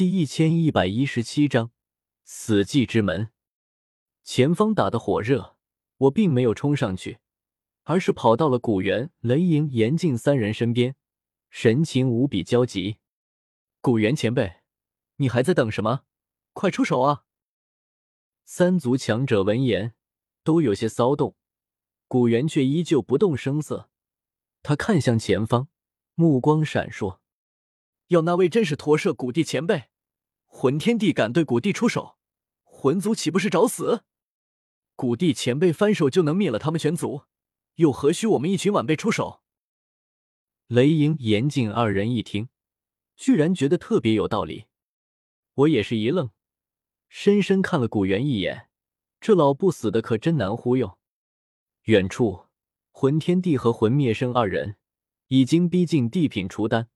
第一千一百一十七章死寂之门。前方打得火热，我并没有冲上去，而是跑到了古元、雷莹、严禁三人身边，神情无比焦急。古元前辈，你还在等什么？快出手啊！三族强者闻言都有些骚动，古元却依旧不动声色。他看向前方，目光闪烁。要那位真是驼舍古帝前辈，魂天帝敢对古帝出手，魂族岂不是找死？古帝前辈翻手就能灭了他们全族，又何须我们一群晚辈出手？雷莹、严禁二人一听，居然觉得特别有道理。我也是一愣，深深看了古元一眼，这老不死的可真难忽悠。远处，魂天帝和魂灭生二人已经逼近地品除丹。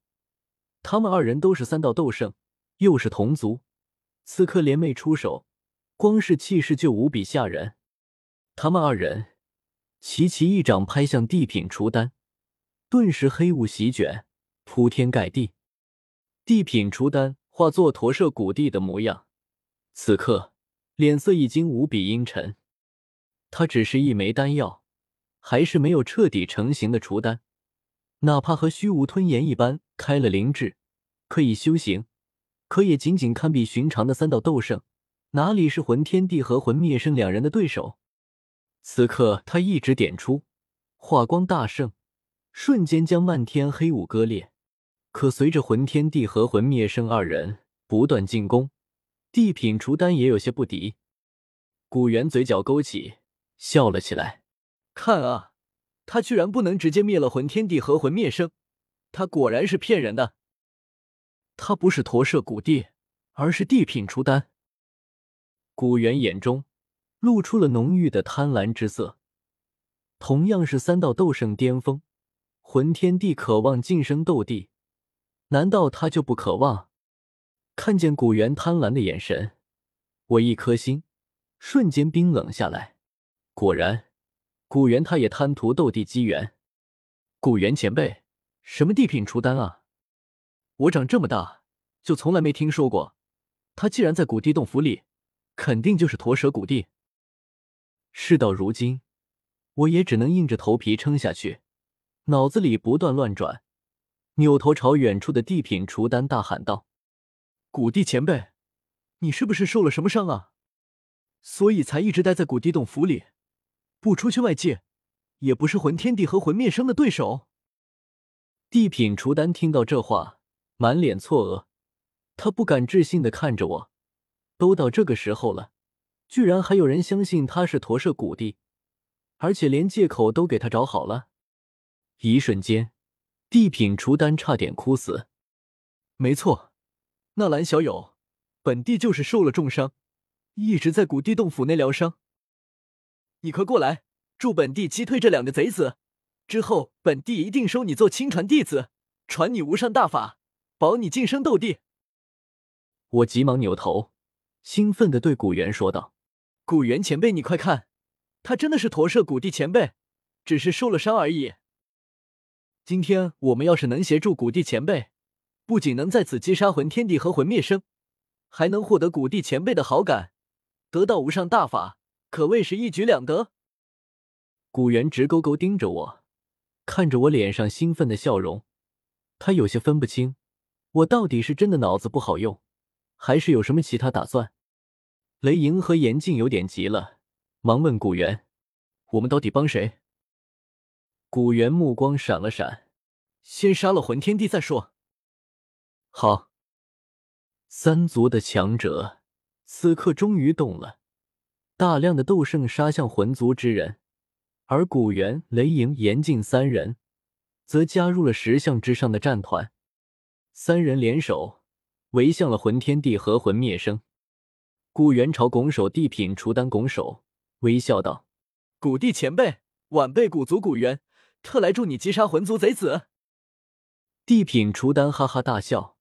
他们二人都是三道斗圣，又是同族，此刻联袂出手，光是气势就无比吓人。他们二人齐齐一掌拍向地品除丹，顿时黑雾席卷，铺天盖地。地品除丹化作驼舍谷地的模样，此刻脸色已经无比阴沉。他只是一枚丹药，还是没有彻底成型的除丹。哪怕和虚无吞炎一般开了灵智，可以修行，可也仅仅堪比寻常的三道斗圣，哪里是魂天帝和魂灭生两人的对手？此刻他一指点出，化光大盛，瞬间将漫天黑雾割裂。可随着魂天帝和魂灭生二人不断进攻，地品除丹也有些不敌。古元嘴角勾起，笑了起来：“看啊！”他居然不能直接灭了魂天帝和魂灭生，他果然是骗人的。他不是驼舍古帝，而是地品出丹。古元眼中露出了浓郁的贪婪之色。同样是三道斗圣巅峰，魂天帝渴望晋升斗帝，难道他就不渴望？看见古元贪婪的眼神，我一颗心瞬间冰冷下来。果然。古元他也贪图斗帝机缘。古元前辈，什么地品出丹啊？我长这么大就从来没听说过。他既然在古地洞府里，肯定就是驼蛇古帝。事到如今，我也只能硬着头皮撑下去，脑子里不断乱转，扭头朝远处的地品除丹大喊道：“古帝前辈，你是不是受了什么伤啊？所以才一直待在古地洞府里？”不出去外界，也不是魂天帝和魂灭生的对手。地品除丹听到这话，满脸错愕，他不敢置信的看着我。都到这个时候了，居然还有人相信他是驼舍古帝，而且连借口都给他找好了。一瞬间，地品除丹差点哭死。没错，纳兰小友，本帝就是受了重伤，一直在古帝洞府内疗伤。你快过来，助本帝击退这两个贼子，之后本帝一定收你做亲传弟子，传你无上大法，保你晋升斗帝。我急忙扭头，兴奋的对古元说道：“古元前辈，你快看，他真的是驼舍古帝前辈，只是受了伤而已。今天我们要是能协助古帝前辈，不仅能在此击杀魂天帝和魂灭生，还能获得古帝前辈的好感，得到无上大法。”可谓是一举两得。古元直勾勾盯着我，看着我脸上兴奋的笑容，他有些分不清我到底是真的脑子不好用，还是有什么其他打算。雷莹和严静有点急了，忙问古元：“我们到底帮谁？”古元目光闪了闪：“先杀了魂天帝再说。”好。三族的强者此刻终于动了。大量的斗圣杀向魂族之人，而古元、雷莹、严禁三人则加入了石像之上的战团。三人联手围向了魂天帝和魂灭生。古元朝拱手地品除丹拱手，微笑道：“古帝前辈，晚辈古族古元特来助你击杀魂族贼子。”地品除丹哈哈大笑，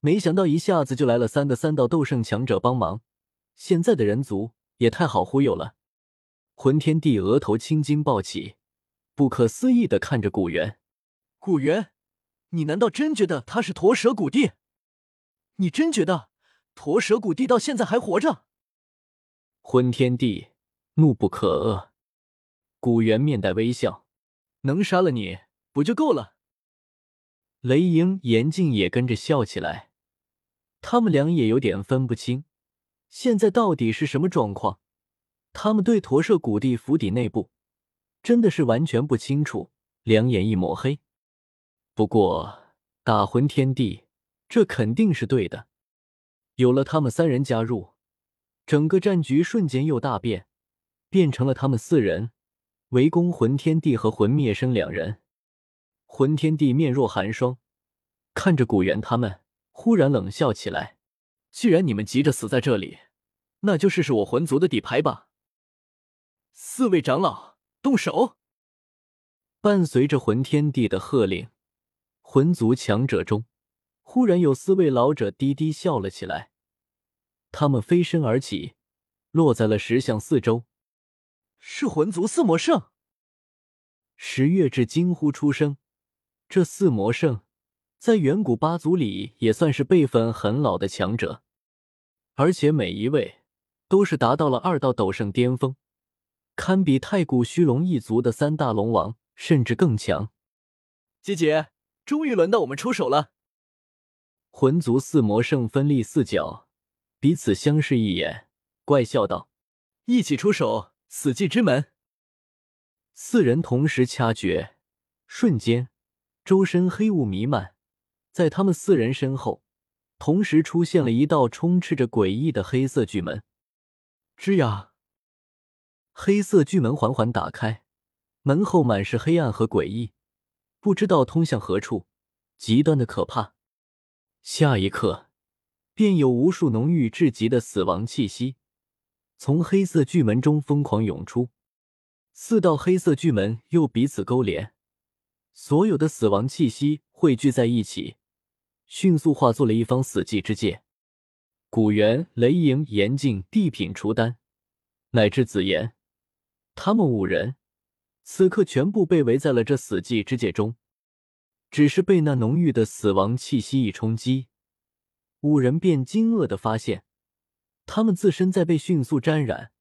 没想到一下子就来了三个三道斗圣强者帮忙。现在的人族。也太好忽悠了！魂天帝额头青筋暴起，不可思议的看着古元。古元，你难道真觉得他是驼蛇古帝？你真觉得驼蛇古帝到现在还活着。昏天帝怒不可遏，古元面带微笑，能杀了你不就够了？雷莹、严静也跟着笑起来，他们俩也有点分不清，现在到底是什么状况。他们对驼舍古帝府邸内部真的是完全不清楚，两眼一抹黑。不过打魂天帝，这肯定是对的。有了他们三人加入，整个战局瞬间又大变，变成了他们四人围攻魂天帝和魂灭生两人。魂天帝面若寒霜，看着古元他们，忽然冷笑起来：“既然你们急着死在这里，那就试试我魂族的底牌吧。”四位长老动手！伴随着魂天帝的喝令，魂族强者中忽然有四位老者低低笑了起来。他们飞身而起，落在了石像四周。是魂族四魔圣！石月志惊呼出声。这四魔圣在远古八族里也算是辈分很老的强者，而且每一位都是达到了二道斗圣巅峰。堪比太古虚龙一族的三大龙王，甚至更强。姐姐，终于轮到我们出手了！魂族四魔圣分立四角，彼此相视一眼，怪笑道：“一起出手，死寂之门！”四人同时掐诀，瞬间，周身黑雾弥漫，在他们四人身后，同时出现了一道充斥着诡异的黑色巨门。吱呀！黑色巨门缓缓打开，门后满是黑暗和诡异，不知道通向何处，极端的可怕。下一刻，便有无数浓郁至极的死亡气息从黑色巨门中疯狂涌出。四道黑色巨门又彼此勾连，所有的死亡气息汇聚在一起，迅速化作了一方死寂之界。古猿、雷莹、严静、地品、除丹，乃至紫妍。他们五人此刻全部被围在了这死寂之界中，只是被那浓郁的死亡气息一冲击，五人便惊愕的发现，他们自身在被迅速沾染，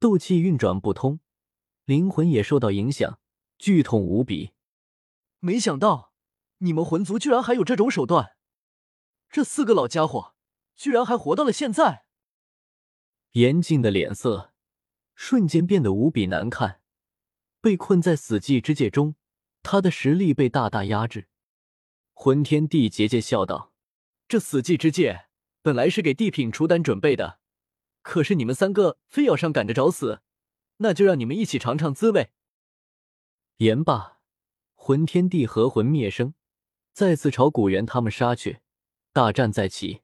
斗气运转不通，灵魂也受到影响，剧痛无比。没想到你们魂族居然还有这种手段，这四个老家伙居然还活到了现在。严静的脸色。瞬间变得无比难看，被困在死寂之界中，他的实力被大大压制。魂天帝桀桀笑道：“这死寂之界本来是给地品除丹准备的，可是你们三个非要上赶着找死，那就让你们一起尝尝滋味。”言罢，魂天帝和魂灭生再次朝古元他们杀去，大战再起。